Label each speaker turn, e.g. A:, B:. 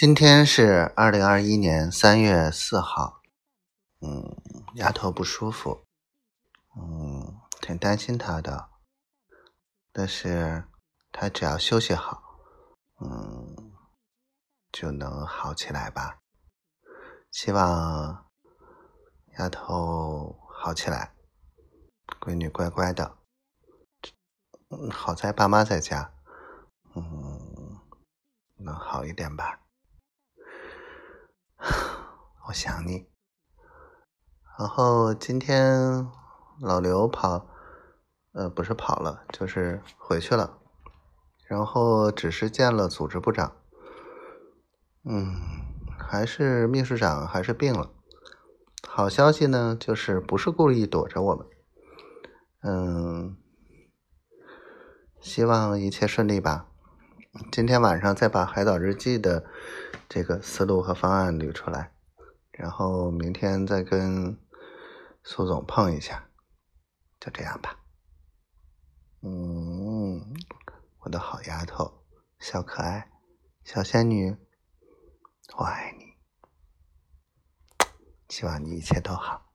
A: 今天是二零二一年三月四号，嗯，丫头不舒服，嗯，挺担心她的，但是她只要休息好，嗯，就能好起来吧。希望丫头好起来，闺女乖乖的，好在爸妈在家，嗯，能好一点吧。我想你。然后今天老刘跑，呃，不是跑了，就是回去了。然后只是见了组织部长，嗯，还是秘书长还是病了。好消息呢，就是不是故意躲着我们。嗯，希望一切顺利吧。今天晚上再把海岛日记的这个思路和方案捋出来。然后明天再跟苏总碰一下，就这样吧。嗯，我的好丫头，小可爱，小仙女，我爱你，希望你一切都好。